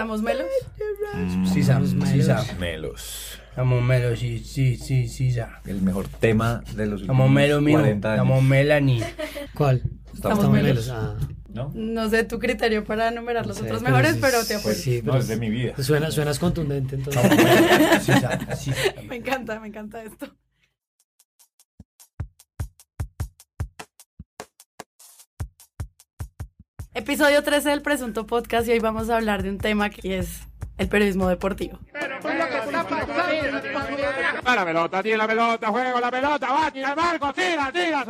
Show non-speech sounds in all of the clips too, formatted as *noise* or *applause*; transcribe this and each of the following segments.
¿Estamos melos? Sí, sa, sí, sa. Melos. Estamos melos, sí, sí, sí, sí, sa. El mejor tema de los Estamos últimos melos, mijo. 40 años. Estamos Melanie. ¿Cuál? Estamos melos. Ah, ¿No? No sé tu criterio para enumerar los Sí, otros pero mejores, sí, pero te apoyo. pues sí, No, es de mi vida. Suena, suenas contundente, entonces. Sí, sa, sí, sa. *laughs* Me encanta, me encanta esto. Episodio 13 del Presunto Podcast y hoy vamos a hablar de un tema que es el periodismo deportivo. Va la pelota, tiene la pelota, juego la pelota, va, tira el marco, tira, tira,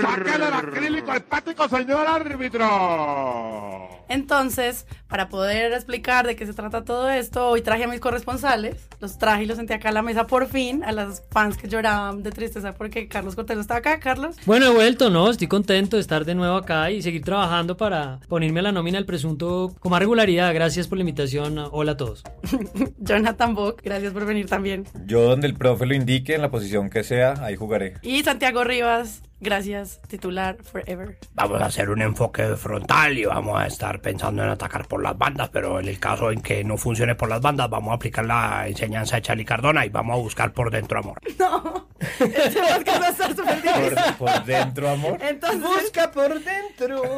Sáquele el acrílico hepático, señor árbitro. Entonces, para poder explicar de qué se trata todo esto, hoy traje a mis corresponsales, los traje y los senté acá a la mesa por fin, a las fans que lloraban de tristeza porque Carlos Cortés no estaba acá. Carlos, Bueno, he vuelto, ¿no? Estoy contento de estar de nuevo acá y seguir trabajando para ponerme a la nómina del presunto con más regularidad. Gracias por la invitación. Hola a todos. *laughs* Jonathan Bock, gracias por venir también. Yo donde el profe lo indique, en la posición que sea, ahí jugaré. Y Santiago Rivas, gracias, titular forever. Vamos a hacer un enfoque frontal y vamos a estar pensando en atacar por las bandas, pero en el caso en que no funcione por las bandas, vamos a aplicar la enseñanza de Charlie Cardona y vamos a buscar por dentro amor. *laughs* No, este podcast va a estar súper difícil. Por, por dentro, amor. Entonces, por dentro. *laughs*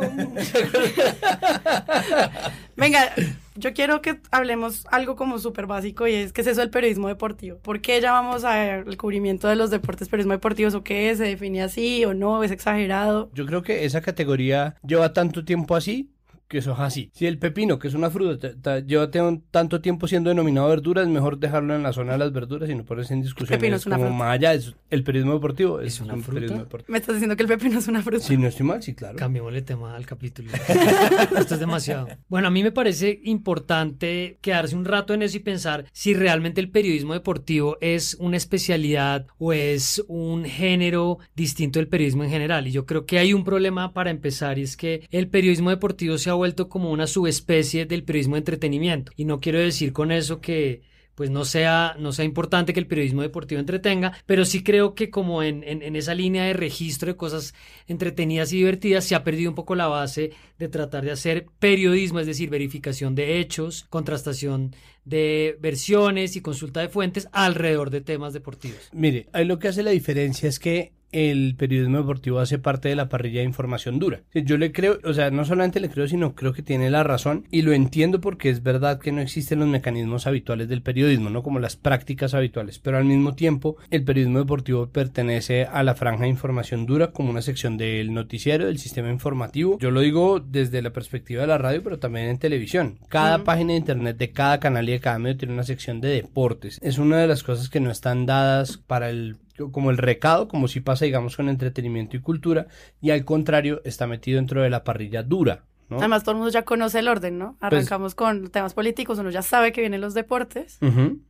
venga, yo quiero que hablemos algo como súper básico y es qué es eso del periodismo deportivo. ¿Por qué llamamos al cubrimiento de los deportes periodismo deportivo? ¿O qué es? ¿Se define así o no? ¿Es exagerado? Yo creo que esa categoría lleva tanto tiempo así que eso es así. Si el pepino, que es una fruta, ta- ta- lleva te- tanto tiempo siendo denominado verdura, es mejor dejarlo en la zona de las verduras y no ponerse en discusión. Pepino es una como fruta. más allá, es el periodismo deportivo es, ¿Es una un fruta? periodismo deportivo. Me estás diciendo que el pepino es una fruta. Si no estoy mal, sí, claro. Cambiémosle tema al capítulo. *laughs* Esto es demasiado. Bueno, a mí me parece importante quedarse un rato en eso y pensar si realmente el periodismo deportivo es una especialidad o es un género distinto del periodismo en general. Y yo creo que hay un problema para empezar y es que el periodismo deportivo se ha vuelto como una subespecie del periodismo de entretenimiento. Y no quiero decir con eso que pues no sea, no sea importante que el periodismo deportivo entretenga, pero sí creo que como en, en, en esa línea de registro de cosas entretenidas y divertidas se ha perdido un poco la base de tratar de hacer periodismo, es decir, verificación de hechos, contrastación de versiones y consulta de fuentes alrededor de temas deportivos. Mire, ahí lo que hace la diferencia es que el periodismo deportivo hace parte de la parrilla de información dura. Yo le creo, o sea, no solamente le creo, sino creo que tiene la razón y lo entiendo porque es verdad que no existen los mecanismos habituales del periodismo, no como las prácticas habituales, pero al mismo tiempo el periodismo deportivo pertenece a la franja de información dura como una sección del noticiero, del sistema informativo. Yo lo digo desde la perspectiva de la radio, pero también en televisión. Cada página de internet de cada canal y de cada medio tiene una sección de deportes. Es una de las cosas que no están dadas para el como el recado, como si pasa, digamos, con entretenimiento y cultura, y al contrario, está metido dentro de la parrilla dura. ¿No? Además, todo el mundo ya conoce el orden, ¿no? Arrancamos con temas políticos, uno ya sabe que vienen los deportes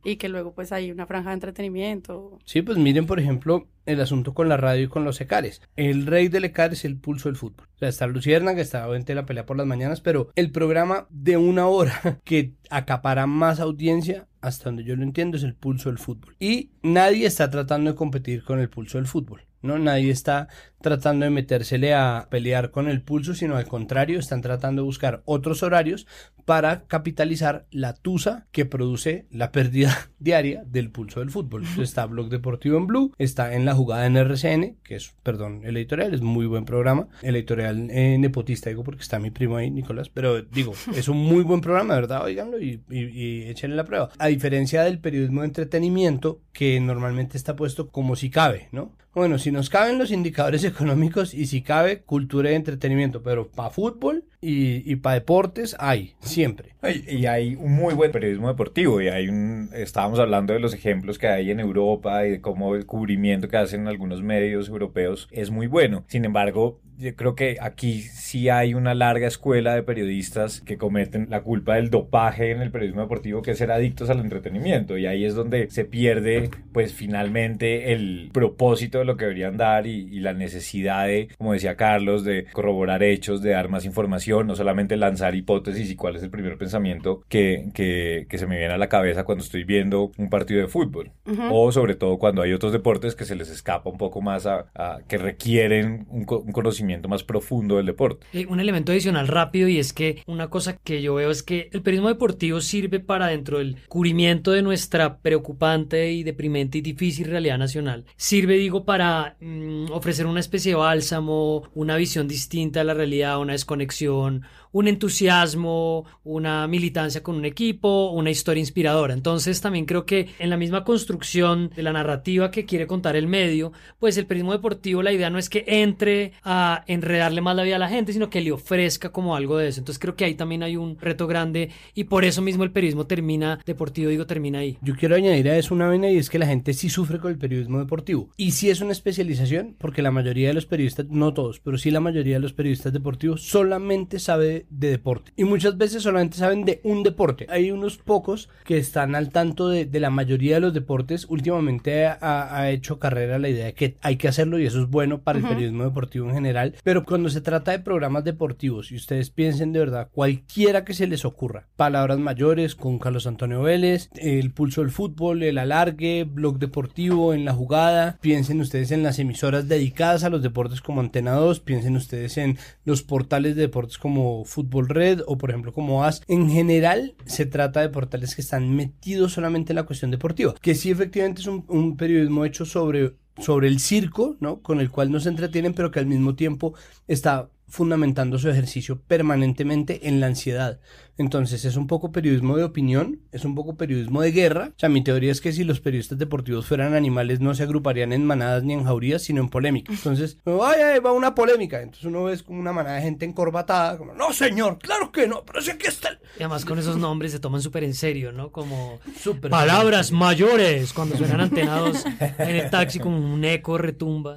y que luego pues hay una franja de entretenimiento. Sí, pues miren, por ejemplo, el asunto con la radio y con los ECARES. El rey del ECAR es el pulso del fútbol. O sea, está Lucierna, que está obviamente en la pelea por las mañanas, pero el programa de una hora *laughs* que acapara más audiencia, hasta donde yo lo entiendo, es el pulso del fútbol. Y nadie está tratando de competir con el pulso del fútbol. ¿No? Nadie está tratando de metérsele a pelear con el pulso, sino al contrario, están tratando de buscar otros horarios para capitalizar la tusa que produce la pérdida *laughs* diaria del pulso del fútbol. Está Blog Deportivo en Blue, está en la jugada en RCN, que es, perdón, el editorial, es muy buen programa. El editorial eh, nepotista, digo, porque está mi primo ahí, Nicolás, pero digo, *laughs* es un muy buen programa, verdad, oiganlo y, y, y échenle la prueba. A diferencia del periodismo de entretenimiento, que normalmente está puesto como si cabe, ¿no? Bueno, si nos caben los indicadores *laughs* económicos y si cabe cultura y entretenimiento, pero para fútbol y, y para deportes hay, siempre. Y, hay un muy buen periodismo deportivo y hay un, estábamos hablando de los ejemplos que hay en Europa y de cómo el cubrimiento que hacen algunos medios europeos es muy bueno. Sin embargo, yo creo que aquí sí hay una larga escuela de periodistas que cometen la culpa del dopaje en el periodismo deportivo, que es ser adictos al entretenimiento. Y ahí es donde se pierde, pues finalmente, el propósito de lo que deberían dar y, y la necesidad de, como decía Carlos, de corroborar hechos, de dar más información, no solamente lanzar hipótesis y cuál es el primer pensamiento que, que, que se me viene a la cabeza cuando estoy viendo un partido de fútbol. O sobre todo cuando hay otros deportes que se les escapa un poco más a, a- que requieren un, un conocimiento conocimiento más profundo del deporte. Eh, un elemento adicional rápido y es que una cosa que yo veo es que el periodismo deportivo sirve para dentro del cubrimiento de nuestra preocupante y deprimente y difícil realidad nacional. Sirve, digo, para mm, ofrecer una especie de bálsamo, una visión distinta de la realidad, una desconexión, un entusiasmo, una militancia con un equipo, una historia inspiradora. Entonces también creo que en la misma construcción de la narrativa que quiere contar el medio, pues el periodismo deportivo la idea no es que entre a enredarle más la vida a la gente, sino que le ofrezca como algo de eso. Entonces creo que ahí también hay un reto grande y por eso mismo el periodismo termina deportivo, digo, termina ahí. Yo quiero añadir a eso una vena y es que la gente sí sufre con el periodismo deportivo. Y sí es una especialización porque la mayoría de los periodistas, no todos, pero sí la mayoría de los periodistas deportivos solamente sabe de deporte. Y muchas veces solamente saben de un deporte. Hay unos pocos que están al tanto de, de la mayoría de los deportes. Últimamente ha, ha, hecho carrera la idea de que hay que hacerlo y eso es bueno para el periodismo deportivo en general. Pero cuando se trata de programas deportivos y ustedes piensen de verdad, cualquiera que se les ocurra, palabras mayores con Carlos Antonio Vélez, el pulso del fútbol, el alargue, blog deportivo, en la jugada, piensen ustedes en las emisoras dedicadas a los deportes como Antena 2, piensen ustedes en los portales de deportes como Fútbol Red o por ejemplo como AS. En general se trata de portales que están metidos solamente en la cuestión deportiva, que sí efectivamente es un, un periodismo hecho sobre sobre el circo, ¿no? Con el cual nos entretienen, pero que al mismo tiempo está fundamentando su ejercicio permanentemente en la ansiedad. Entonces es un poco periodismo de opinión, es un poco periodismo de guerra. O sea, mi teoría es que si los periodistas deportivos fueran animales no se agruparían en manadas ni en jaurías, sino en polémica. Entonces, ay, ay, va una polémica. Entonces uno ve como una manada de gente encorbatada, como, no señor, claro que no, pero si aquí está el... Y además con esos nombres se toman súper en serio, ¿no? Como Súper palabras mayores cuando suenan *laughs* antenados en el taxi como un eco retumba.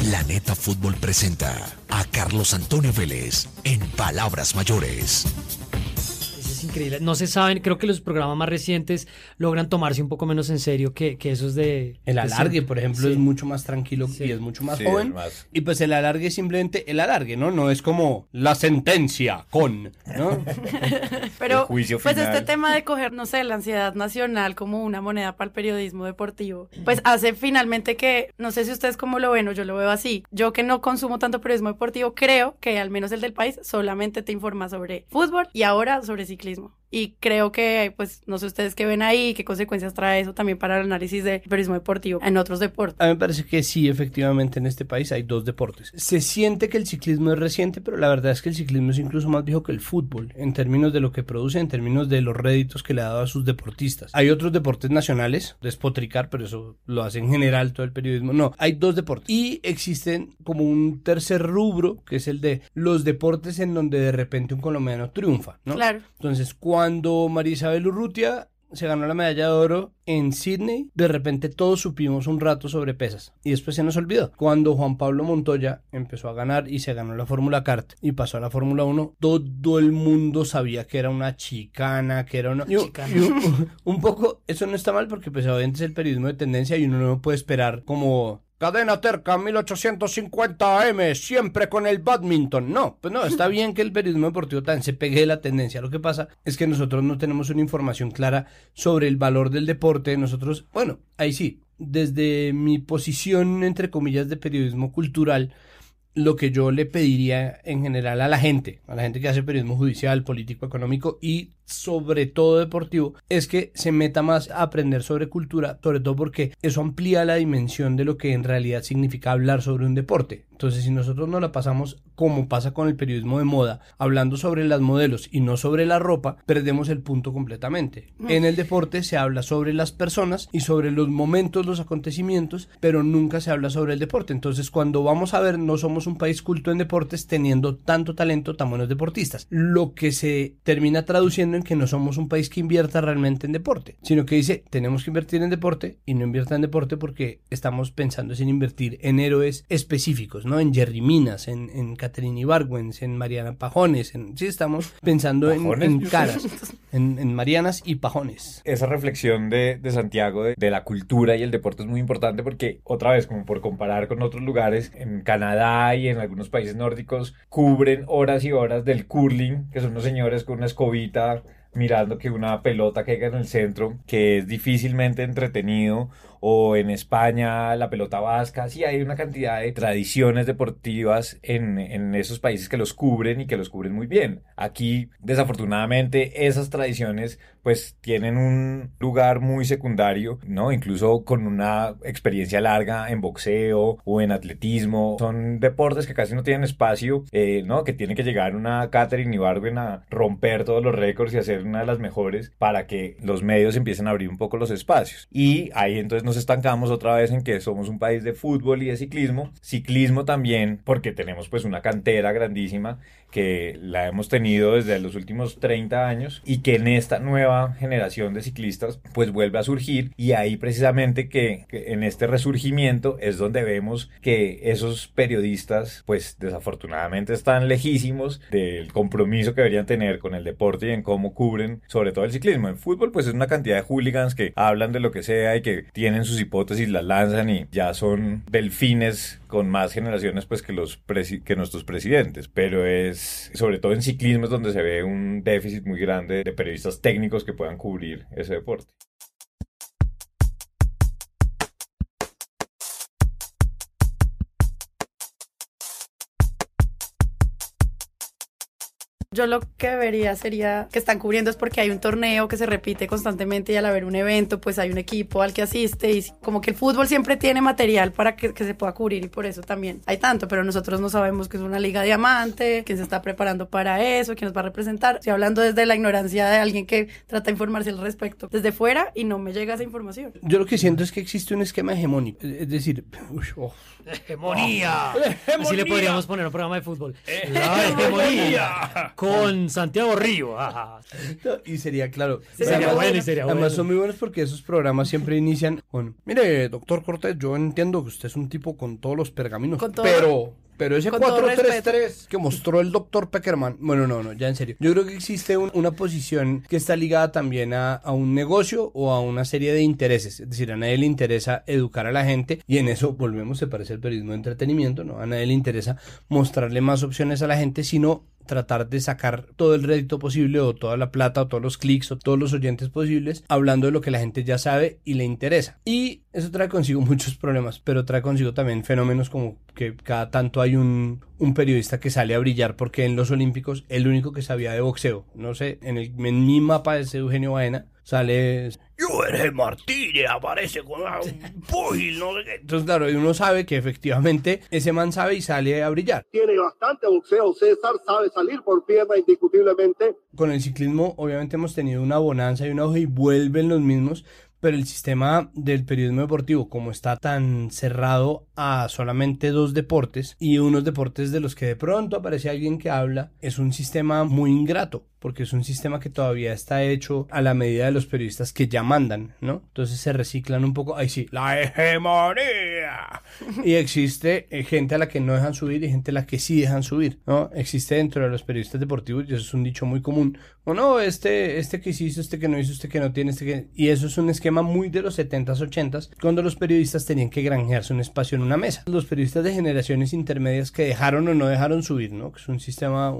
Planeta Fútbol presenta a Carlos Antonio Vélez en Palabras Mayores. Increíble. No se saben, creo que los programas más recientes logran tomarse un poco menos en serio que, que esos de... El alargue, por ejemplo, Sí. es mucho más tranquilo Sí. y es mucho más Sí, joven. más- Y pues el alargue es simplemente el alargue, ¿no? No es como la sentencia con, ¿no? *laughs* Pero El juicio pues final. este tema de coger, no sé, la ansiedad nacional como una moneda para el periodismo deportivo, pues hace finalmente que, no sé si ustedes cómo lo ven o yo lo veo así, yo que no consumo tanto periodismo deportivo, creo que al menos el del país solamente te informa sobre fútbol y ahora sobre ciclismo. Excuse-moi. Y creo que, pues, no sé ustedes qué ven ahí, qué consecuencias trae eso también para el análisis de periodismo deportivo en otros deportes. A mí me parece que sí, efectivamente, en este país hay dos deportes. Se siente que el ciclismo es reciente, pero la verdad es que el ciclismo es incluso más viejo que el fútbol, en términos de lo que produce, en términos de los réditos que le ha dado a sus deportistas. Hay otros deportes nacionales, despotricar, pero eso lo hace en general todo el periodismo. No, hay dos deportes. Y existen como un tercer rubro, que es el de los deportes en donde de repente un colombiano triunfa, ¿no? Claro. Entonces, cuando María Isabel Urrutia se ganó la medalla de oro en Sydney, de repente todos supimos un rato sobre pesas y después se nos olvidó. Cuando Juan Pablo Montoya empezó a ganar y se ganó la Fórmula Kart y pasó a la Fórmula 1, todo el mundo sabía que era una chicana, que era una... Chicana. y un, un poco, eso no está mal porque pues obviamente es el periodismo de tendencia y uno no puede esperar como... Cadena Terca 1850 AM, siempre con el badminton. No, pues no, está bien que el periodismo deportivo también se pegue la tendencia. Lo que pasa es que nosotros no tenemos una información clara sobre el valor del deporte. Nosotros, bueno, ahí sí, desde mi posición, entre comillas, de periodismo cultural, lo que yo le pediría en general a la gente, a la gente que hace periodismo judicial, político, económico y sobre todo deportivo, es que se meta más a aprender sobre cultura, sobre todo porque eso amplía la dimensión de lo que en realidad significa hablar sobre un deporte. Entonces, si nosotros no la pasamos como pasa con el periodismo de moda, hablando sobre las modelos y no sobre la ropa, perdemos el punto completamente. En el deporte se habla sobre las personas y sobre los momentos, los acontecimientos, pero nunca se habla sobre el deporte. Entonces, cuando vamos a ver, no somos un país culto en deportes teniendo tanto talento, tan buenos deportistas. Lo que se termina traduciendo en que no somos un país que invierta realmente en deporte, sino que dice, tenemos que invertir en deporte y no invierta en deporte porque estamos pensando en invertir en héroes específicos, ¿no? En Jerry Minas, en, en Ibargüens, en Mariana Pajones, en, sí estamos pensando en caras, *laughs* en, Marianas y Pajones. Esa reflexión de, de Santiago de, de la cultura y el deporte es muy importante porque, otra vez, como por comparar con otros lugares, en Canadá y en algunos países nórdicos, cubren horas y horas del curling, que son unos señores con una escobita mirando que una pelota caiga en el centro, que es difícilmente entretenido, o en España la pelota vasca. Sí, hay una cantidad de tradiciones deportivas en, en esos países que los cubren y que los cubren muy bien. Aquí, desafortunadamente, esas tradiciones pues tienen un lugar muy secundario, ¿no? Incluso con una experiencia larga en boxeo o en atletismo. Son deportes que casi no tienen espacio, eh, ¿no? Que tiene que llegar una Catherine Ibargüen a romper todos los récords y hacer una de las mejores para que los medios empiecen a abrir un poco los espacios. Y ahí entonces nos estancamos otra vez en que somos un país de fútbol y de ciclismo. Ciclismo también, porque tenemos pues una cantera grandísima que la hemos tenido desde los últimos 30 años y que en esta nueva generación de ciclistas pues vuelve a surgir y ahí precisamente que, en este resurgimiento es donde vemos que esos periodistas pues desafortunadamente están lejísimos del compromiso que deberían tener con el deporte y en cómo cubren sobre todo el ciclismo. En fútbol pues es una cantidad de hooligans que hablan de lo que sea y que tienen sus hipótesis, las lanzan y ya son delfines con más generaciones pues que los que nuestros presidentes, pero es sobre todo en ciclismo es donde se ve un déficit muy grande de periodistas técnicos que puedan cubrir ese deporte. Yo lo que vería sería que están cubriendo es porque hay un torneo que se repite constantemente y al haber un evento pues hay un equipo al que asiste y como que el fútbol siempre tiene material para que, que se pueda cubrir y por eso también hay tanto, pero nosotros no sabemos que es una liga diamante, quién se está preparando para eso, quién nos va a representar. Estoy hablando desde la ignorancia de alguien que trata de informarse al respecto desde fuera y no me llega esa información. Yo lo que siento es que existe un esquema hegemónico, es decir, *sniffs* uy, oh. Hegemonía. Así le podríamos poner un programa de fútbol. La hegemonía. Con Santiago Río. Ajá. Y sería claro. Sería además, bueno y sería además bueno. son muy buenos porque esos programas siempre inician con, mire, doctor Cortés, yo entiendo que usted es un tipo con todos los pergaminos, Con todo- pero... Pero ese con todo 433 que mostró el doctor Peckerman, bueno, no, no, ya en serio. Yo creo que existe un- una posición que está ligada también a, a un negocio o a una serie de intereses. Es decir, a nadie le interesa educar a la gente y en eso volvemos, se parece al periodismo de entretenimiento, ¿no? A nadie le interesa mostrarle más opciones a la gente, sino tratar de sacar todo el rédito posible o toda la plata o todos los clics o todos los oyentes posibles hablando de lo que la gente ya sabe y le interesa. Y eso trae consigo *laughs* muchos problemas, pero trae consigo también fenómenos como que cada tanto hay un, un periodista que sale a brillar porque en los Olímpicos el único que sabía de boxeo, no sé, en, el, en mi mapa es Eugenio Baena, sale Jorge Martínez aparece con un pugil, no sé qué. Entonces, claro, y uno sabe que efectivamente ese man sabe y sale a brillar. tiene bastante boxeo. César sabe salir por pierna indiscutiblemente. Con el ciclismo, obviamente, hemos tenido una bonanza y un auge y vuelven los mismos, pero el sistema del periodismo deportivo, como está tan cerrado a solamente dos deportes y unos deportes de los que de pronto aparece alguien que habla, es un sistema muy ingrato, porque es un sistema que todavía está hecho a la medida de los periodistas que ya mandan, ¿no? Entonces se reciclan un poco, ahí sí, la hegemonía. Y existe eh, gente a la que no dejan subir y gente a la que sí dejan subir, ¿no? Existe dentro de los periodistas deportivos, y eso es un dicho muy común, o no, este, este que hizo, este que no hizo, este que no tiene, este que... Y eso es un esquema muy de los 70s, 80s, cuando los periodistas tenían que granjearse un espacio en una mesa. Los periodistas de generaciones intermedias que dejaron o no dejaron subir, ¿no? Que es un sistema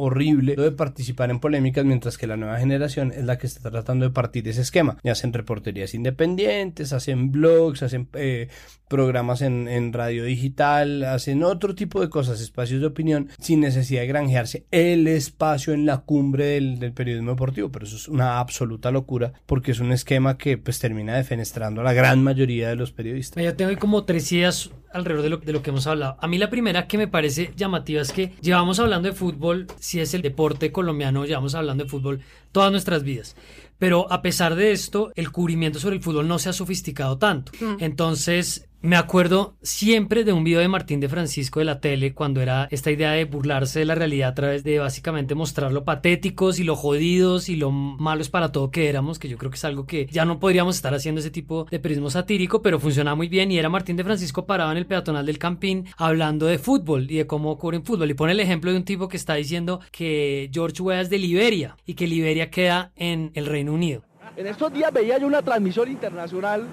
horrible de participar en polémicas, mientras que la nueva generación es la que está tratando de partir ese esquema. Y hacen reporterías independientes, hacen blogs, hacen eh, programas en, radio digital, hacen otro tipo de cosas, espacios de opinión, sin necesidad de granjearse el espacio en la cumbre del, periodismo deportivo. Pero eso es una absoluta locura, porque es un esquema que pues termina defenestrando a la gran mayoría de los periodistas. Yo tengo como tres ideas alrededor de lo, de lo que hemos hablado. A mí la primera que me parece llamativa es que llevamos hablando de fútbol, si es el deporte colombiano, llevamos hablando de fútbol todas nuestras vidas. Pero a pesar de esto, el cubrimiento sobre el fútbol no se ha sofisticado tanto. Entonces, me acuerdo siempre de un video de Martín de Francisco de la tele cuando era esta idea de burlarse de la realidad a través de básicamente mostrar lo patéticos y lo jodidos y lo malos para todo que éramos, que yo creo que es algo que ya no podríamos estar haciendo ese tipo de periodismo satírico, pero funcionaba muy bien y era Martín de Francisco parado en el peatonal del Campín hablando de fútbol y de cómo cubren fútbol y pone el ejemplo de un tipo que está diciendo que George Weah es de Liberia y que Liberia queda en el Reino Unido. En estos días veía yo una transmisión internacional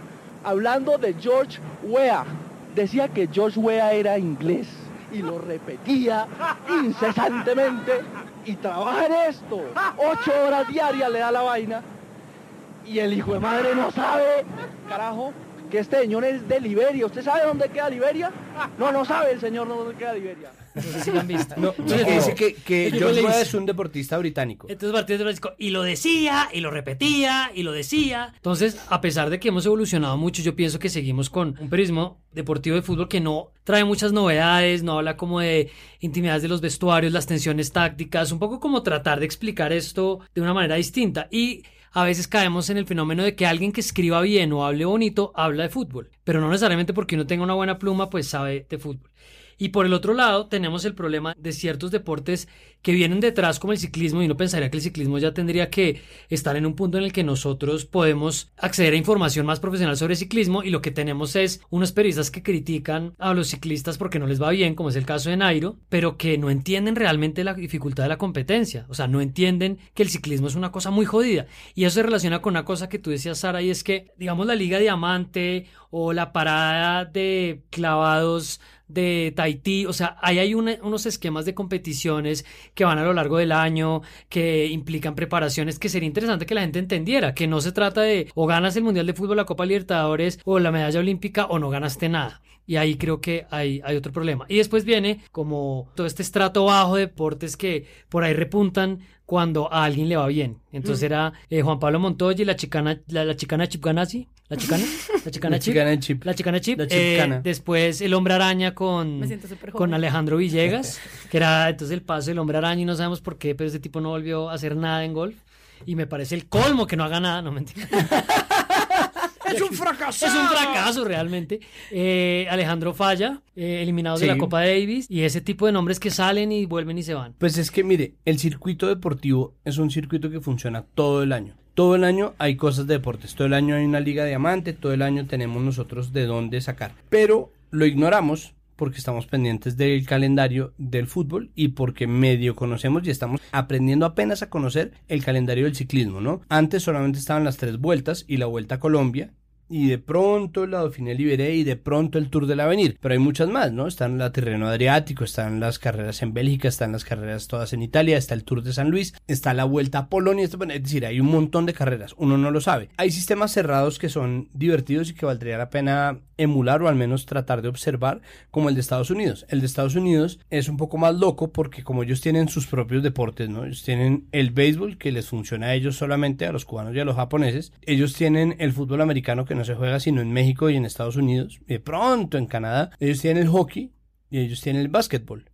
hablando de George Weah. Decía que George Weah era inglés y lo repetía incesantemente y trabaja en esto. Ocho horas diarias le da la vaina y el hijo de madre no sabe, carajo, que este señor es de Liberia. ¿Usted sabe dónde queda Liberia? No, no sabe el señor dónde queda Liberia. No sé si lo han visto. No, Entonces, que dice que, que hice- es un deportista británico. Entonces Martínez de Francisco, y lo decía, y lo repetía, y lo decía. Entonces, a pesar de que hemos evolucionado mucho, yo pienso que seguimos con un periodismo deportivo de fútbol que no trae muchas novedades, no habla como de intimidades de los vestuarios, las tensiones tácticas, un poco como tratar de explicar esto de una manera distinta. Y a veces caemos en el fenómeno de que alguien que escriba bien o hable bonito habla de fútbol, pero no necesariamente porque uno tenga una buena pluma, pues sabe de fútbol. Y por el otro lado, tenemos el problema de ciertos deportes que vienen detrás, como el ciclismo, y uno pensaría que el ciclismo ya tendría que estar en un punto en el que nosotros podemos acceder a información más profesional sobre ciclismo, y lo que tenemos es unos periodistas que critican a los ciclistas porque no les va bien, como es el caso de Nairo, pero que no entienden realmente la dificultad de la competencia. O sea, no entienden que el ciclismo es una cosa muy jodida. Y eso se relaciona con una cosa que tú decías, Sara, y es que, digamos, la Liga Diamante o la parada de clavados de Tahití, o sea, ahí hay unos esquemas de competiciones que van a lo largo del año, que implican preparaciones, que sería interesante que la gente entendiera, que no se trata de o ganas el Mundial de Fútbol, la Copa Libertadores o la medalla olímpica o no ganaste nada. Y ahí creo que hay, hay otro problema. Y después viene como todo este estrato bajo de deportes que por ahí repuntan cuando a alguien le va bien. Entonces era eh, Juan Pablo Montoya y la chicana, la, la chicana Chip Ganassi, la chicana, la chicana *laughs* La Chip, chicana Chip. la chicana Chip, La eh, chicana. después el hombre araña con, Me siento súper con. Alejandro Villegas, *laughs* que era entonces el paso del hombre araña y no sabemos por qué, pero ese tipo no volvió a hacer nada en golf. Y me parece el colmo que no haga nada, no mentira. *laughs* *laughs* ¡Es un fracaso! Es un fracaso realmente. Eh, Alejandro Falla, eh, eliminados de la Copa Davis, y ese tipo de nombres que salen y vuelven y se van. Pues es que mire, el circuito deportivo es un circuito que funciona todo el año. Todo el año hay cosas de deportes, todo el año hay una liga diamante, todo el año tenemos nosotros de dónde sacar. Pero lo ignoramos porque estamos pendientes del calendario del fútbol y porque medio conocemos y estamos aprendiendo apenas a conocer el calendario del ciclismo, ¿no? Antes solamente estaban las tres vueltas y la vuelta a Colombia y de pronto la Dauphiné Liberé y de pronto el Tour del Avenir. Pero hay muchas más, ¿no? Están la Tirreno Adriático, están las carreras en Bélgica, están las carreras todas en Italia, está el Tour de San Luis, está la Vuelta a Polonia, es decir, hay un montón de carreras, uno no lo sabe. Hay sistemas cerrados que son divertidos y que valdría la pena emular o al menos tratar de observar, como el de Estados Unidos. El de Estados Unidos es un poco más loco porque como ellos tienen sus propios deportes, ¿no? Ellos tienen el béisbol que les funciona a ellos solamente, a los cubanos y a los japoneses. Ellos tienen el fútbol americano que no se juega sino en México y en Estados Unidos. Y de pronto en Canadá. Ellos tienen el hockey y ellos tienen el básquetbol.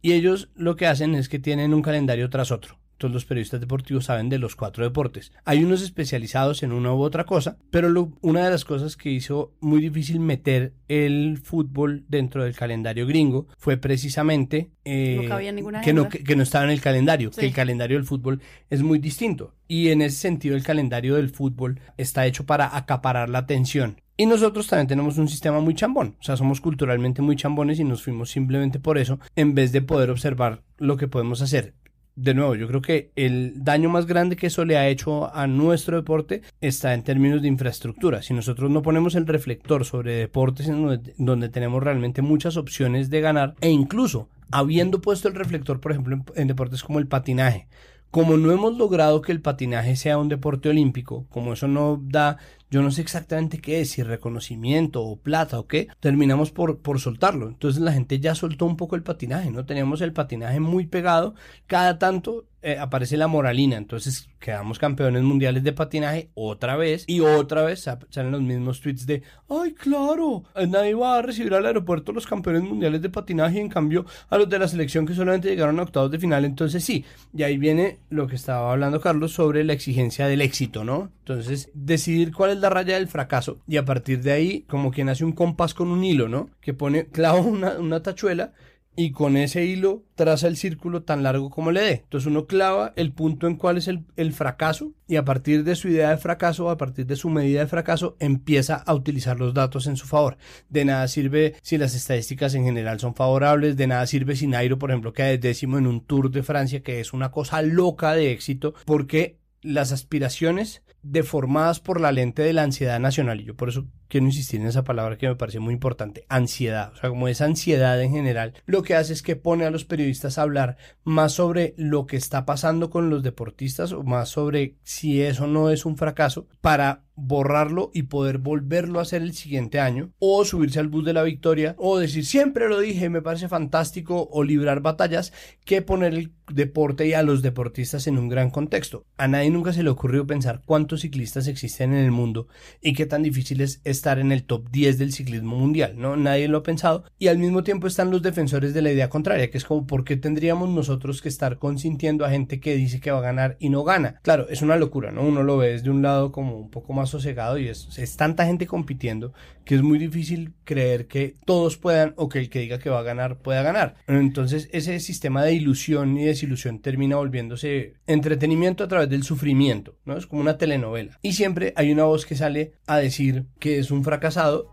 Y ellos lo que hacen es que tienen un calendario tras otro. Todos los periodistas deportivos saben de los cuatro deportes. Hay unos especializados en una u otra cosa, pero lo- una de las cosas que hizo muy difícil meter el fútbol dentro del calendario gringo fue precisamente eh, No que, no, que, que no estaba en el calendario, Sí. que el calendario del fútbol es muy distinto. Y en ese sentido el calendario del fútbol está hecho para acaparar la atención. Y nosotros también tenemos un sistema muy chambón, o sea, somos culturalmente muy chambones y nos fuimos simplemente por eso, en vez de poder observar lo que podemos hacer. De nuevo, yo creo que el daño más grande que eso le ha hecho a nuestro deporte está en términos de infraestructura. Si nosotros no ponemos el reflector sobre deportes en donde, tenemos realmente muchas opciones de ganar, e incluso habiendo puesto el reflector, por ejemplo, en, en deportes como el patinaje, como no hemos logrado que el patinaje sea un deporte olímpico, como eso no da, yo no sé exactamente qué es, si reconocimiento o plata o qué, terminamos por, por soltarlo. Entonces la gente ya soltó un poco el patinaje, ¿no? Teníamos el patinaje muy pegado, cada tanto eh, aparece la moralina, entonces quedamos campeones mundiales de patinaje otra vez y otra vez sa- salen los mismos tweets de, ay claro, eh, nadie va a recibir al aeropuerto los campeones mundiales de patinaje y en cambio a los de la selección que solamente llegaron a octavos de final, entonces sí, y ahí viene lo que estaba hablando Carlos sobre la exigencia del éxito, ¿no? Entonces decidir cuál es la raya del fracaso y a partir de ahí como quien hace un compás con un hilo, ¿no? Que pone, clava una, una tachuela y con ese hilo traza el círculo tan largo como le dé. Entonces uno clava el punto en cuál es el, el fracaso y a partir de su idea de fracaso, a partir de su medida de fracaso, empieza a utilizar los datos en su favor. De nada sirve si las estadísticas en general son favorables, de nada sirve si Nairo, por ejemplo, queda décimo en un Tour de Francia, que es una cosa loca de éxito, porque las aspiraciones deformadas por la lente de la ansiedad nacional. Y yo por eso quiero insistir en esa palabra que me parece muy importante, ansiedad. O sea, como esa ansiedad en general, lo que hace es que pone a los periodistas a hablar más sobre lo que está pasando con los deportistas o más sobre si eso no es un fracaso para borrarlo y poder volverlo a hacer el siguiente año o subirse al bus de la victoria o decir siempre lo dije me parece fantástico o librar batallas que poner el deporte y a los deportistas en un gran contexto a nadie nunca se le ocurrió pensar cuántos ciclistas existen en el mundo y qué tan difícil es estar en el top 10 del ciclismo mundial, ¿no? Nadie lo ha pensado. Y al mismo tiempo están los defensores de la idea contraria, que es como, ¿por qué tendríamos nosotros que estar consintiendo a gente que dice que va a ganar y no gana? Claro, es una locura, ¿no? Uno lo ve desde un lado como un poco más sosegado y es, es tanta gente compitiendo que es muy difícil creer que todos puedan o que el que diga que va a ganar pueda ganar. Entonces, ese sistema de ilusión y desilusión termina volviéndose entretenimiento a través del sufrimiento, ¿no? Es como una telenovela. Y siempre hay una voz que sale a decir que es un fracasado.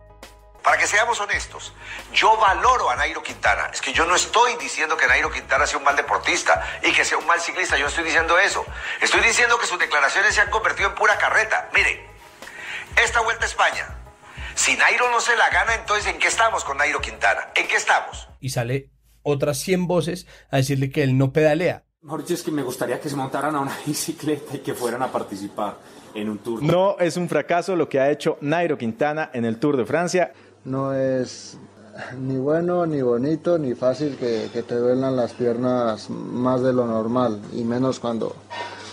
Para que seamos honestos, yo valoro a Nairo Quintana. Es que yo no estoy diciendo que Nairo Quintana sea un mal deportista y que sea un mal ciclista. Yo estoy diciendo eso. Estoy diciendo que sus declaraciones se han convertido en pura carreta. Mire, esta vuelta a España, si Nairo no se la gana, entonces ¿en qué estamos con Nairo Quintana? ¿En qué estamos? Y sale otras 100 voces a decirle que él no pedalea. Dicho, es que me gustaría que se montaran a una *laughs* bicicleta y que fueran a participar en un tour. No es un fracaso lo que ha hecho Nairo Quintana en el Tour de Francia. No es ni bueno, ni bonito, ni fácil que, que te duelan las piernas más de lo normal, y menos cuando,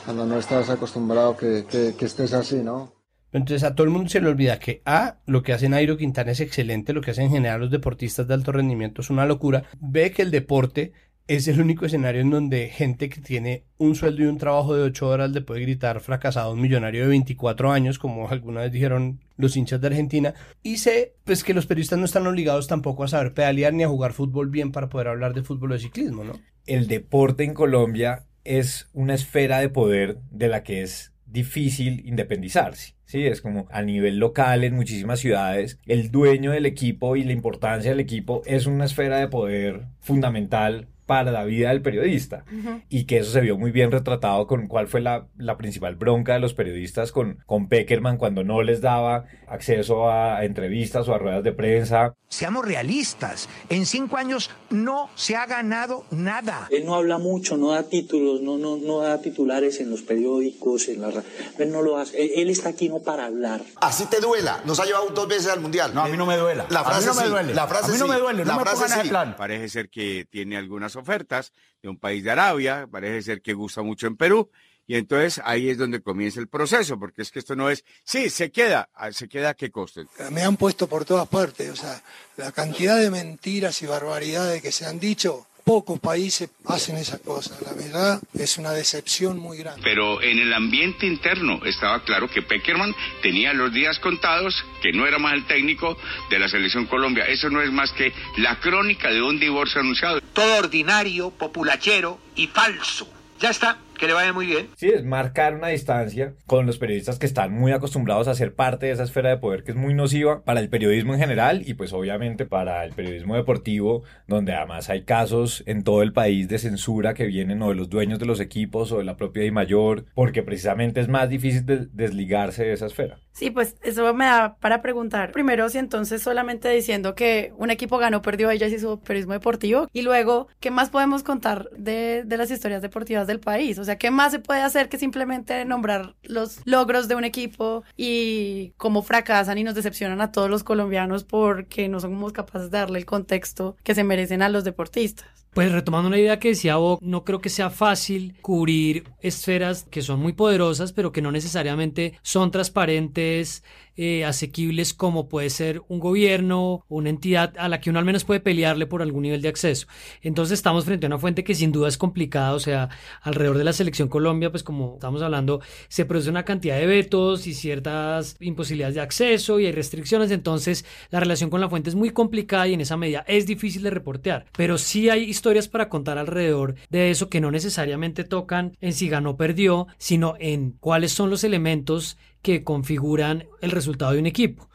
cuando no estás acostumbrado que, que, que estés así, ¿no? Entonces a todo el mundo se le olvida que A, lo que hace Nairo Quintana es excelente, lo que hacen en general los deportistas de alto rendimiento es una locura. B, que el deporte es el único escenario en donde gente que tiene un sueldo y un trabajo de 8 horas le puede gritar fracasado a un millonario de 24 años, como alguna vez dijeron los hinchas de Argentina. Y sé, pues que los periodistas no están obligados tampoco a saber pedalear ni a jugar fútbol bien para poder hablar de fútbol o de ciclismo, ¿no? El deporte en Colombia es una esfera de poder de la que es difícil independizarse. Sí, es como a nivel local en muchísimas ciudades, el dueño del equipo y la importancia del equipo es una esfera de poder fundamental para la vida del periodista y que eso se vio muy bien retratado con cuál fue la, la principal bronca de los periodistas con, con Peckerman cuando no les daba acceso a, a entrevistas o a ruedas de prensa. Seamos realistas, en cinco años no se ha ganado nada. Él no habla mucho, no da títulos, no, no, no da titulares en los periódicos, en la ra- Él no lo hace, él, él está aquí no para hablar. Así te duela. Nos ha llevado dos veces al mundial. No, a mí no me duela. La frase a mí no me sí, duele. La frase a mí no sí, me duele. No la me frase sí. plan. Parece ser que tiene algunas ofertas de un país de Arabia, parece ser que gusta mucho en Perú, y entonces ahí es donde comienza el proceso, porque es que esto no es, sí, se queda, ah, se queda a qué coste. Me han puesto por todas partes, o sea, la cantidad de mentiras y barbaridades que se han dicho, pocos países hacen esas cosas. La verdad es una decepción muy grande. Pero en el ambiente interno estaba claro que Peckerman tenía los días contados, que no era más el técnico de la selección Colombia. Eso no es más que la crónica de un divorcio anunciado. Todo ordinario, populachero y falso. Ya está, que le vaya muy bien. Sí, es marcar una distancia con los periodistas que están muy acostumbrados a ser parte de esa esfera de poder que es muy nociva para el periodismo en general y pues obviamente para el periodismo deportivo, donde además hay casos en todo el país de censura que vienen o de los dueños de los equipos o de la propia mayor, porque precisamente es más difícil de- desligarse de esa esfera. Sí, pues eso me da para preguntar. Primero, si entonces solamente diciendo que un equipo ganó, perdió, ella sí su periodismo deportivo. Y luego, ¿qué más podemos contar de, de las historias deportivas del país? O sea, ¿qué más se puede hacer que simplemente nombrar los logros de un equipo y cómo fracasan y nos decepcionan a todos los colombianos porque no somos capaces de darle el contexto que se merecen a los deportistas? Pues retomando una idea que decía Bob, no creo que sea fácil cubrir esferas que son muy poderosas, pero que no necesariamente son transparentes, eh, asequibles como puede ser un gobierno, una entidad a la que uno al menos puede pelearle por algún nivel de acceso. Entonces estamos frente a una fuente que sin duda es complicada, o sea, alrededor de la selección Colombia, pues como estamos hablando, se produce una cantidad de vetos y ciertas imposibilidades de acceso y hay restricciones, entonces la relación con la fuente es muy complicada y en esa medida es difícil de reportear, pero sí hay historias para contar alrededor de eso que no necesariamente tocan en si ganó o perdió, sino en cuáles son los elementos que configuran el resultado de un equipo.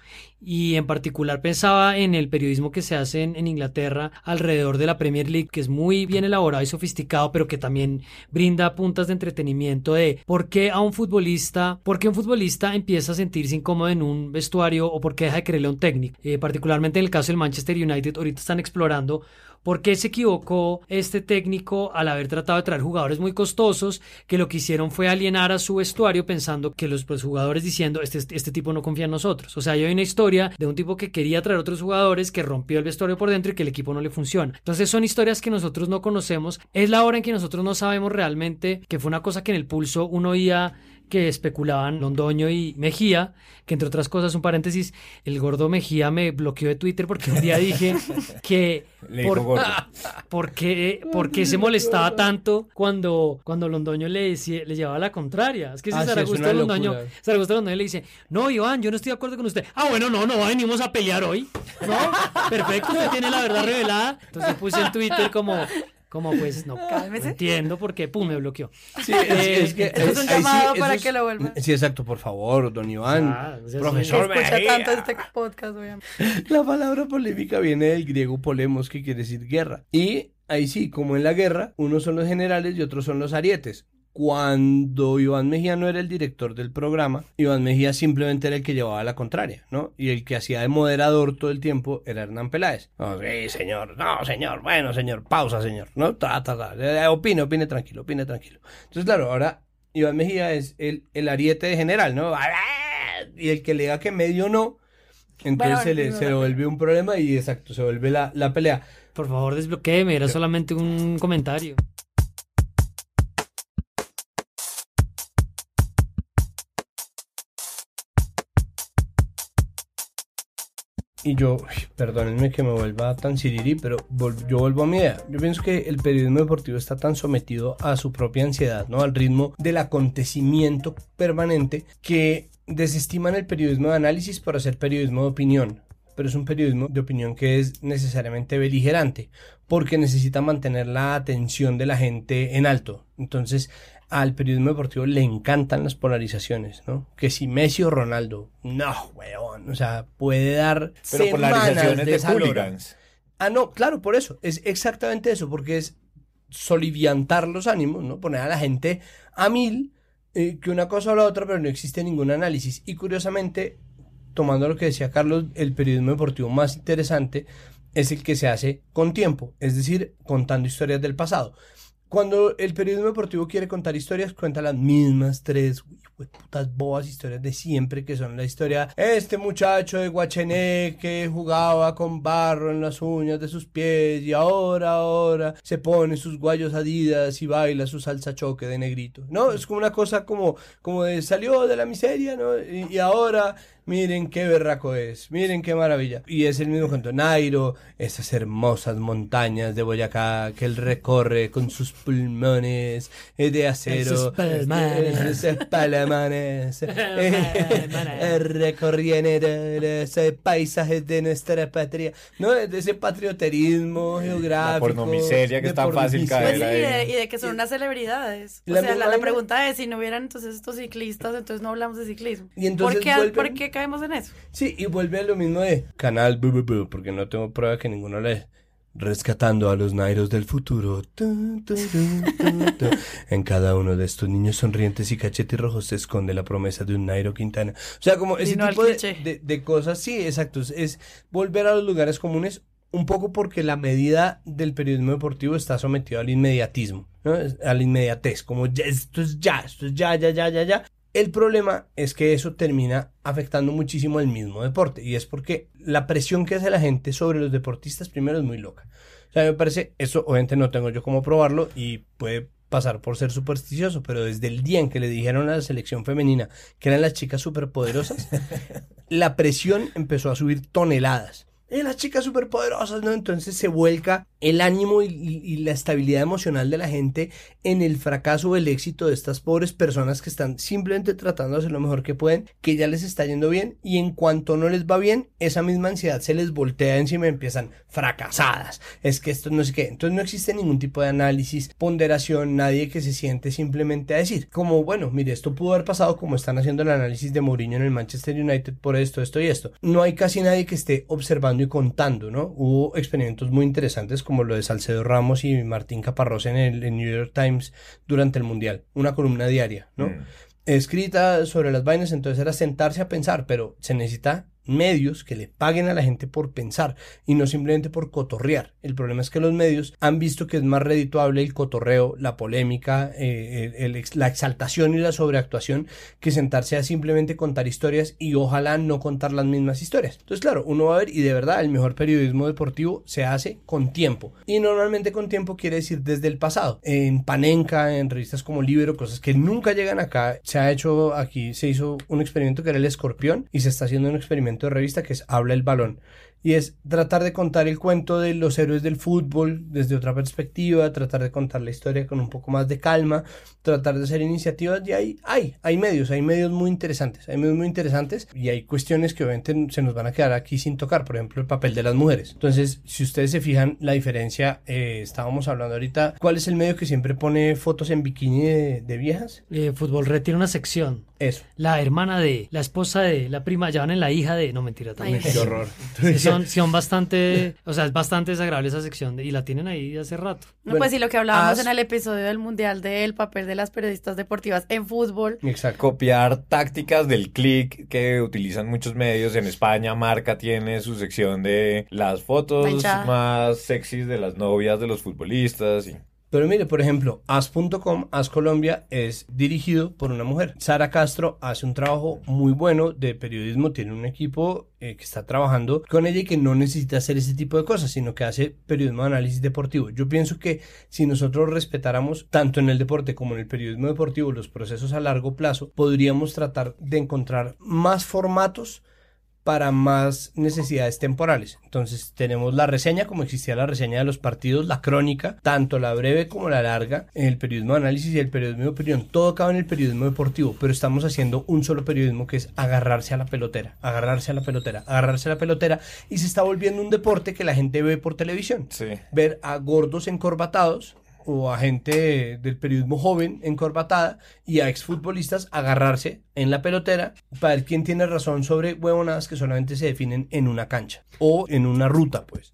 y en particular pensaba en el periodismo que se hace en, Inglaterra alrededor de la Premier League, que es muy bien elaborado y sofisticado, pero que también brinda puntas de entretenimiento de por qué a un futbolista, por qué un futbolista empieza a sentirse incómodo en un vestuario o por qué deja de creerle un técnico. Eh, particularmente en el caso del Manchester United, ahorita están explorando ¿Por qué se equivocó este técnico al haber tratado de traer jugadores muy costosos que lo que hicieron fue alienar a su vestuario pensando que los pues, jugadores diciendo este, este tipo no confía en nosotros? O sea, hay una historia de un tipo que quería traer otros jugadores que rompió el vestuario por dentro y que el equipo no le funciona. Entonces son historias que nosotros no conocemos. Es la hora en que nosotros no sabemos realmente que fue una cosa que en el pulso uno oía que especulaban Londoño y Mejía, que entre otras cosas, un paréntesis, el gordo Mejía me bloqueó de Twitter porque un día dije *laughs* que *laughs* por, qué, se molestaba tanto cuando, cuando Londoño le, decía, le llevaba la contraria. Es que si ah, Zaragoza Londoño, Londoño le dice, no, Iván, yo no estoy de acuerdo con usted. Ah, bueno, no, no venimos a pelear hoy. No, perfecto, usted tiene la verdad revelada. Entonces puse en Twitter como como pues no, *laughs* entiendo porque pum me bloqueó. Sí, es, que es un llamado para que lo vuelva. Sí, exacto, por favor, don Iván. Ah, profesor, escucha tanto este podcast, obviamente. La palabra polémica viene del griego polemos, que quiere decir guerra. Y ahí sí, como en la guerra, unos son los generales y otros son los arietes cuando Iván Mejía no era el director del programa, Iván Mejía simplemente era el que llevaba la contraria, ¿no? Y el que hacía de moderador todo el tiempo era Hernán Peláez. No, sí, señor, no, señor, bueno, señor, pausa, señor, ¿no? Ta, ta, ta. Eh, opine, opine tranquilo, opine tranquilo. Entonces, claro, ahora Iván Mejía es el, el ariete de general, ¿no? Y el que le diga que medio no, entonces se le se vuelve un problema y exacto, se vuelve la, la pelea. Por favor, desbloqueeme, era solamente un comentario. Y yo, perdónenme que me vuelva tan sirirí, pero yo vuelvo a mi idea. Yo pienso que el periodismo deportivo está tan sometido a su propia ansiedad, ¿no? Al ritmo del acontecimiento permanente que desestiman el periodismo de análisis para hacer periodismo de opinión. Pero es un periodismo de opinión que es necesariamente beligerante, porque necesita mantener la atención de la gente en alto. Entonces, al periodismo deportivo le encantan las polarizaciones, ¿no? Que si Messi o Ronaldo, no, weón, o sea, puede dar Pero polarizaciones de, de Ah, no, claro, por eso, es exactamente eso, porque es soliviantar los ánimos, ¿no? Poner a la gente a mil, eh, que una cosa o la otra, pero no existe ningún análisis. Y curiosamente, tomando lo que decía Carlos, el periodismo deportivo más interesante es el que se hace con tiempo, es decir, contando historias del pasado. Cuando el periodismo deportivo quiere contar historias, cuenta las mismas tres putas bobas historias de siempre, que son la historia, este muchacho de Guachené que jugaba con barro en las uñas de sus pies y ahora, ahora se pone sus guayos adidas y baila su salsa choque de negrito, ¿no? Es como una cosa como, como de salió de la miseria, ¿no? y ahora miren qué berraco es, miren qué maravilla. Y es el mismo cuento, Nairo, esas hermosas montañas de Boyacá que él recorre con sus pulmones de acero. Sus pulmones. Sus pulmones. *laughs* recorriendo ese paisaje de nuestra patria. ¿No? De ese patrioterismo geográfico. Por no miseria que es tan fácil caer pues y, de, y, de, que son unas celebridades. O sea, la, pregunta es, si no hubieran entonces estos ciclistas, entonces no hablamos de ciclismo. Y entonces ¿Por qué caemos en eso. Sí, y vuelve a lo mismo de canal, porque no tengo prueba que ninguno le rescatando a los Nairos del futuro. en cada uno de estos niños sonrientes y rojos se esconde la promesa de un Nairo Quintana. O sea, como ese tipo de, cosas, sí, exacto, es volver a los lugares comunes un poco porque la medida del periodismo deportivo está sometido al inmediatismo, ¿no? al inmediatez, como esto es ya, esto es ya, ya, ya, ya, ya. El problema es que eso termina afectando muchísimo el mismo deporte y es porque la presión que hace la gente sobre los deportistas primero es muy loca. O sea, me parece, eso obviamente no tengo yo cómo probarlo y puede pasar por ser supersticioso, pero desde el día en que le dijeron a la selección femenina que eran las chicas superpoderosas, *laughs* la presión empezó a subir toneladas. Y las chicas superpoderosas, ¿no? Entonces se vuelca el ánimo y, y, la estabilidad emocional de la gente en el fracaso o el éxito de estas pobres personas que están simplemente tratando de hacer lo mejor que pueden, que ya les está yendo bien y en cuanto no les va bien, esa misma ansiedad se les voltea encima y empiezan fracasadas. Es que esto no sé qué. Entonces no existe ningún tipo de análisis, ponderación, nadie que se siente simplemente a decir, como bueno, mire, esto pudo haber pasado como están haciendo el análisis de Mourinho en el Manchester United por esto, esto y esto. No hay casi nadie que esté observando y contando, ¿no? Hubo experimentos muy interesantes como lo de Salcedo Ramos y Martín Caparrós en el New York Times durante el Mundial, una columna diaria, ¿no? Mm. Escrita sobre las vainas, entonces era sentarse a pensar, pero se necesita medios que le paguen a la gente por pensar y no simplemente por cotorrear. El problema es que los medios han visto que es más redituable el cotorreo, la polémica, eh, la exaltación y la sobreactuación que sentarse a simplemente contar historias y ojalá no contar las mismas historias. Entonces, claro, uno va a ver y de verdad el mejor periodismo deportivo se hace con tiempo. Y normalmente con tiempo quiere decir desde el pasado. En Panenka, en revistas como Libero, cosas que nunca llegan acá. Se ha hecho aquí, se hizo un experimento que era el escorpión y se está haciendo un experimento de revista que es Habla el balón y es tratar de contar el cuento de los héroes del fútbol desde otra perspectiva, tratar de contar la historia con un poco más de calma, tratar de hacer iniciativas y hay, hay, hay medios, hay medios muy interesantes, hay medios muy interesantes y hay cuestiones que obviamente se nos van a quedar aquí sin tocar, por ejemplo el papel de las mujeres. Entonces, si ustedes se fijan la diferencia, eh, estábamos hablando ahorita, ¿cuál es el medio que siempre pone fotos en bikini de, viejas? Eh, fútbol Red tiene una sección. Eso. La hermana de, la esposa de, la prima, ya van en la hija de, no mentira, también. Qué horror son, bastante, o sea, es bastante desagradable esa sección y la tienen ahí hace rato. No, pues sí, lo que hablábamos en el episodio del Mundial del papel de las periodistas deportivas en fútbol. Exacto. Copiar tácticas del click que utilizan muchos medios. En España, Marca tiene su sección de las fotos más sexys de las novias de los futbolistas. Y... Pero mire, por ejemplo, As.com, As Colombia, es dirigido por una mujer. Sara Castro hace un trabajo muy bueno de periodismo, tiene un equipo eh, que está trabajando con ella y que no necesita hacer ese tipo de cosas, sino que hace periodismo de análisis deportivo. Yo pienso que si nosotros respetáramos tanto en el deporte como en el periodismo deportivo los procesos a largo plazo, podríamos tratar de encontrar más formatos para más necesidades temporales. Entonces tenemos la reseña, como existía la reseña de los partidos, la crónica, tanto la breve como la larga, en el periodismo de análisis y el periodismo de opinión. Todo acaba en el periodismo deportivo, pero estamos haciendo un solo periodismo que es agarrarse a la pelotera, agarrarse a la pelotera, agarrarse a la pelotera y se está volviendo un deporte que la gente ve por televisión. Ver a gordos encorbatados o a gente del periodismo joven encorbatada y a exfutbolistas agarrarse en la pelotera para ver quién tiene razón sobre huevonadas que solamente se definen en una cancha o en una ruta, pues.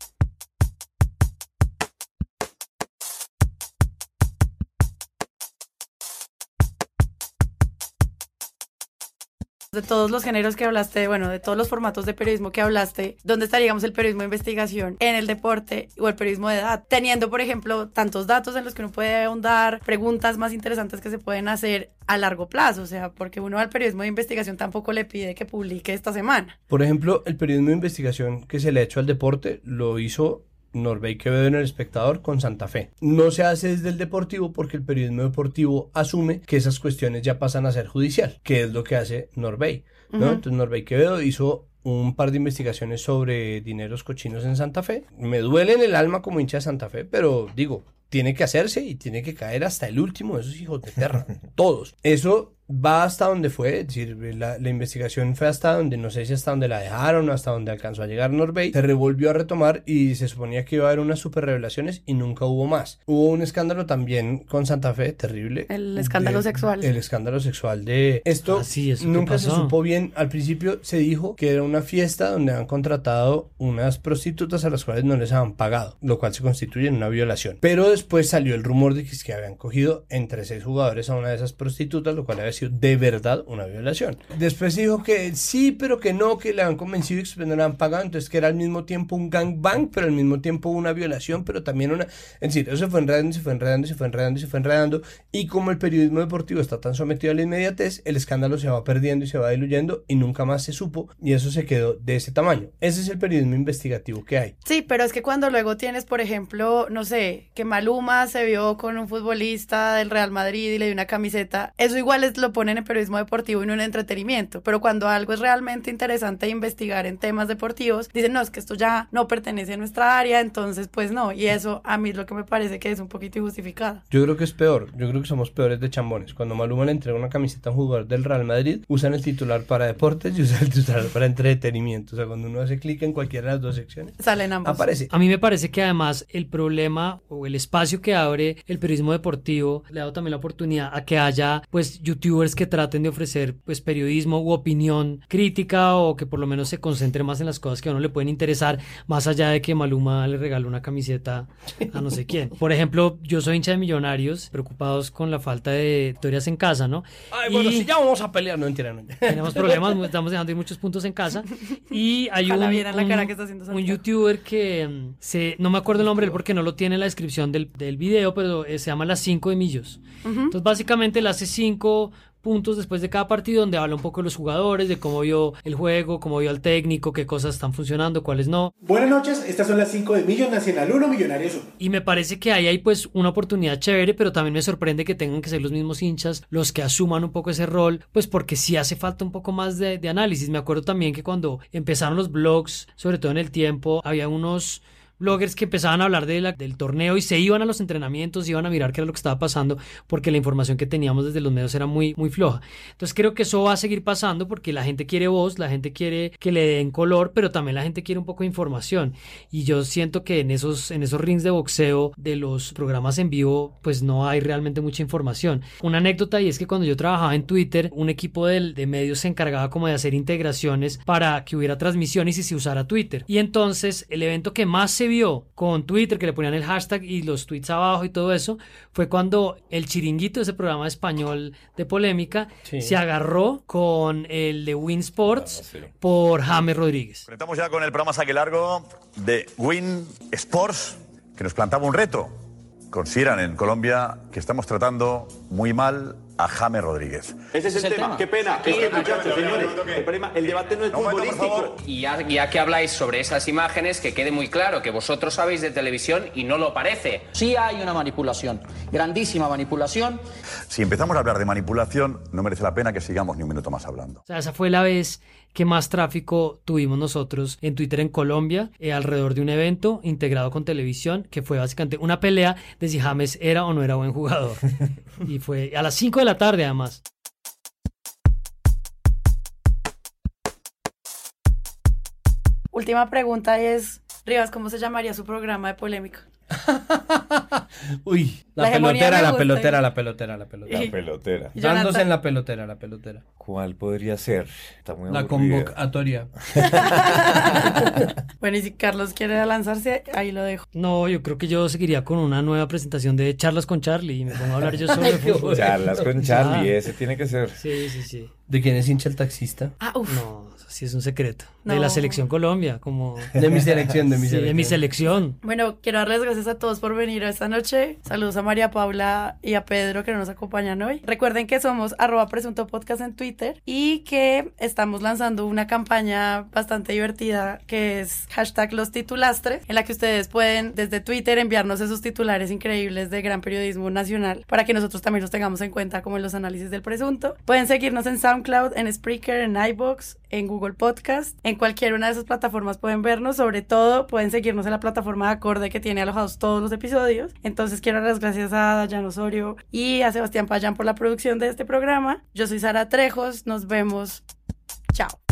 De todos los géneros que hablaste, bueno, de todos los formatos de periodismo que hablaste, ¿dónde estaríamos el periodismo de investigación en el deporte o el periodismo de edad? Teniendo, por ejemplo, tantos datos en los que uno puede ahondar, preguntas más interesantes que se pueden hacer a largo plazo, o sea, porque uno al periodismo de investigación tampoco le pide que publique esta semana. Por ejemplo, el periodismo de investigación que se le ha hecho al deporte lo hizo Norbey Quevedo en El Espectador con Santa Fe. No se hace desde el deportivo porque el periodismo deportivo asume que esas cuestiones ya pasan a ser judicial, que es lo que hace Norbey. ¿no? Entonces Norbey Quevedo hizo un par de investigaciones sobre dineros cochinos en Santa Fe. Me duele en el alma como hincha de Santa Fe, pero digo, tiene que hacerse y tiene que caer hasta el último de esos hijos de perra. *laughs* Todos. Eso va hasta donde fue, es decir, la, investigación fue hasta donde, no sé si hasta donde la dejaron hasta donde alcanzó a llegar Norbey, se revolvió a retomar y se suponía que iba a haber unas super revelaciones y nunca hubo más. Hubo un escándalo también con Santa Fe, terrible. El escándalo sexual. El escándalo sexual de esto. Ah, nunca se supo bien. Al principio se dijo que era una fiesta donde han contratado unas prostitutas a las cuales no les habían pagado, lo cual se constituye en una violación. Pero después salió el rumor de que, que habían cogido entre seis jugadores a una de esas prostitutas, lo cual había de verdad una violación. Después dijo que sí, pero que no, que le han convencido y que no le han pagado, entonces que era al mismo tiempo un gangbang, pero al mismo tiempo una violación, pero también una... Es decir, eso se fue enredando, se fue enredando, se fue enredando, se fue enredando, y como el periodismo deportivo está tan sometido a la inmediatez, el escándalo se va perdiendo y se va diluyendo y nunca más se supo, y eso se quedó de ese tamaño. Ese es el periodismo investigativo que hay. Sí, pero es que cuando luego tienes, por ejemplo, no sé, que Maluma se vio con un futbolista del Real Madrid y le dio una camiseta, eso igual es lo lo ponen en periodismo deportivo y no en entretenimiento, pero cuando algo es realmente interesante investigar en temas deportivos, dicen, no, es que esto ya no pertenece a nuestra área, entonces pues no, y eso a mí es lo que me parece que es un poquito injustificado. Yo creo que es peor, yo creo que somos peores de chambones. Cuando Maluma le entrega una camiseta a un jugador del Real Madrid, usan el titular para deportes y usan el titular para entretenimiento. O sea, cuando uno hace clic en cualquiera de las dos secciones, Salen ambos. aparece. A mí me parece que además el problema o el espacio que abre el periodismo deportivo le ha dado también la oportunidad a que haya pues youtubers que traten de ofrecer pues periodismo u opinión crítica o que por lo menos se concentre más en las cosas que a uno le pueden interesar más allá de que Maluma le regaló una camiseta a no sé quién. *laughs* Por ejemplo, yo soy hincha de millonarios preocupados con la falta de victorias en casa, ¿no? Ay, bueno, Y- si ya vamos a pelear, no entiendo. Tenemos problemas, *laughs* estamos dejando ir muchos puntos en casa. Y hay un, Ojalá vieran la un- cara que está haciendo un Santiago. youtuber que mm, se, no me acuerdo el nombre porque no lo tiene en la descripción del, del video, pero eh, se llama Las 5 de Millos. Entonces, básicamente, él hace 5 puntos después de cada partido donde habla un poco de los jugadores, de cómo vio el juego, cómo vio al técnico, qué cosas están funcionando, cuáles no. Buenas noches, estas son las 5 de Millos Nacional 1, Millonarios 1. Y me parece que ahí hay pues una oportunidad chévere, pero también me sorprende que tengan que ser los mismos hinchas los que asuman un poco ese rol, pues porque sí hace falta un poco más de, de análisis. Me acuerdo también que cuando empezaron los blogs, sobre todo en el tiempo, había unos bloggers que empezaban a hablar de la- del torneo y se iban a los entrenamientos, iban a mirar qué era lo que estaba pasando, porque la información que teníamos desde los medios era muy, muy floja. Entonces creo que eso va a seguir pasando porque la gente quiere voz, la gente quiere que le den color, pero también la gente quiere un poco de información. Y yo siento que en esos, en esos rings de boxeo de los programas en vivo, pues no hay realmente mucha información. Una anécdota y es que cuando yo trabajaba en Twitter, un equipo de, medios se encargaba como de hacer integraciones para que hubiera transmisiones y se usara Twitter. Y entonces el evento que más se vio con Twitter, que le ponían el hashtag y los tweets abajo y todo eso, fue cuando el chiringuito, ese programa español de polémica, Sí. se agarró con el de Win Sports por James Rodríguez. Estamos ya con el programa Saque Largo de Win Sports, que nos plantaba un reto. Consideran en Colombia que estamos tratando muy mal a James Rodríguez. Ese es el, tema. Qué pena. Es que, muchachos, señores, el, problema, el debate no es futbolístico. Y ya, ya que habláis sobre esas imágenes, que quede muy claro que vosotros sabéis de televisión y no lo parece. Sí hay una manipulación, grandísima manipulación. Si empezamos a hablar de manipulación, no merece la pena que sigamos ni un minuto más hablando. O sea, esa fue la vez que más tráfico tuvimos nosotros en Twitter en Colombia, eh, alrededor de un evento integrado con televisión, que fue básicamente una pelea de si James era o no era buen jugador. *laughs* y fue a las 5 de la tarde además. Última pregunta es, Rivas, ¿cómo se llamaría su programa de polémica? *laughs* Uy, la, La pelotera, la pelotera, la pelotera, la pelotera. La pelotera. Dándose en la pelotera, la pelotera. ¿Cuál podría ser? Está muy La aburrida. convocatoria. *laughs* Bueno, y si Carlos quiere lanzarse, ahí lo dejo. No, yo creo que yo seguiría con una nueva presentación de Charlas con Charlie y me pongo a hablar yo *laughs* sobre fútbol. Charlas con Charlie, ese tiene que ser. Sí, sí, sí. ¿De quién es hincha el taxista? Ah, uf. No, eso sí es un secreto. De No. la selección Colombia, como... De mi selección, de mi *laughs* Sí, de mi selección. selección. Bueno, quiero darles gracias a todos por venir esta noche. Saludos a María Paula y a Pedro que nos acompañan hoy. Recuerden que somos arroba presunto podcast en Twitter y que estamos lanzando una campaña bastante divertida que es hashtag los titulastres, en la que ustedes pueden desde Twitter enviarnos esos titulares increíbles de gran periodismo nacional para que nosotros también los tengamos en cuenta como en los análisis del presunto. Pueden seguirnos en SoundCloud, en Spreaker, en iBox, en Google Podcast, en cualquier una de esas plataformas pueden vernos, sobre todo pueden seguirnos en la plataforma de acorde que tiene alojados todos los episodios. Entonces quiero dar las gracias a Dayan Osorio y a Sebastián Payán por la producción de este programa. Yo soy Sara Trejos, nos vemos. Chao.